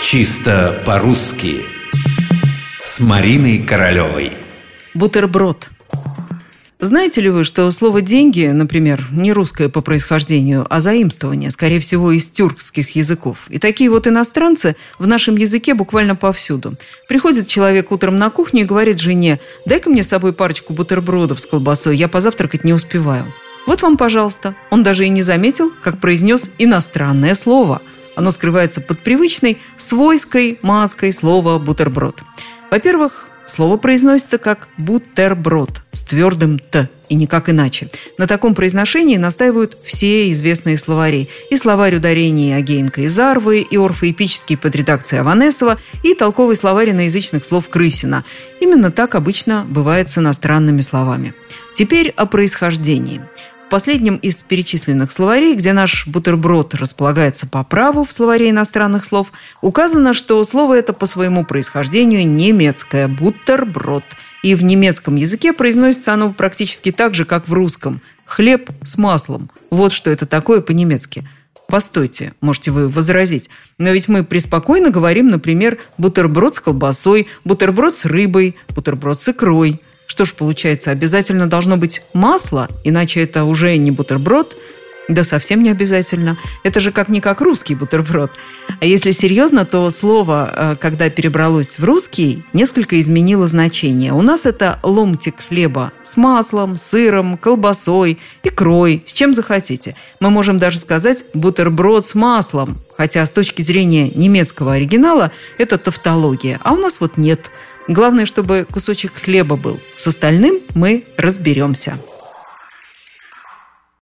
Чисто по-русски С Мариной Королевой Бутерброд знаете ли вы, что слово «деньги», например, не русское по происхождению, а заимствование, скорее всего, из тюркских языков. И такие вот иностранцы в нашем языке буквально повсюду. Приходит человек утром на кухню и говорит жене, дай-ка мне с собой парочку бутербродов с колбасой, я позавтракать не успеваю. Вот вам, пожалуйста. Он даже и не заметил, как произнес иностранное слово. Оно скрывается под привычной свойской маской слова «бутерброд». Во-первых, Слово произносится как «бутерброд» с твердым «т» и никак иначе. На таком произношении настаивают все известные словари. И словарь ударений Агеенко и Зарвы, и орфоэпический под редакцией Аванесова, и толковый словарь иноязычных слов Крысина. Именно так обычно бывает с иностранными словами. Теперь о происхождении. В последнем из перечисленных словарей, где наш бутерброд располагается по праву в словаре иностранных слов, указано, что слово это по своему происхождению немецкое – бутерброд. И в немецком языке произносится оно практически так же, как в русском – хлеб с маслом. Вот что это такое по-немецки – Постойте, можете вы возразить. Но ведь мы преспокойно говорим, например, бутерброд с колбасой, бутерброд с рыбой, бутерброд с икрой. Что ж, получается, обязательно должно быть масло, иначе это уже не бутерброд, да совсем не обязательно. Это же как-никак русский бутерброд. А если серьезно, то слово, э, когда перебралось в русский, несколько изменило значение. У нас это ломтик хлеба с маслом, сыром, колбасой, икрой, с чем захотите. Мы можем даже сказать бутерброд с маслом, хотя с точки зрения немецкого оригинала это тавтология. А у нас вот нет. Главное, чтобы кусочек хлеба был. С остальным мы разберемся.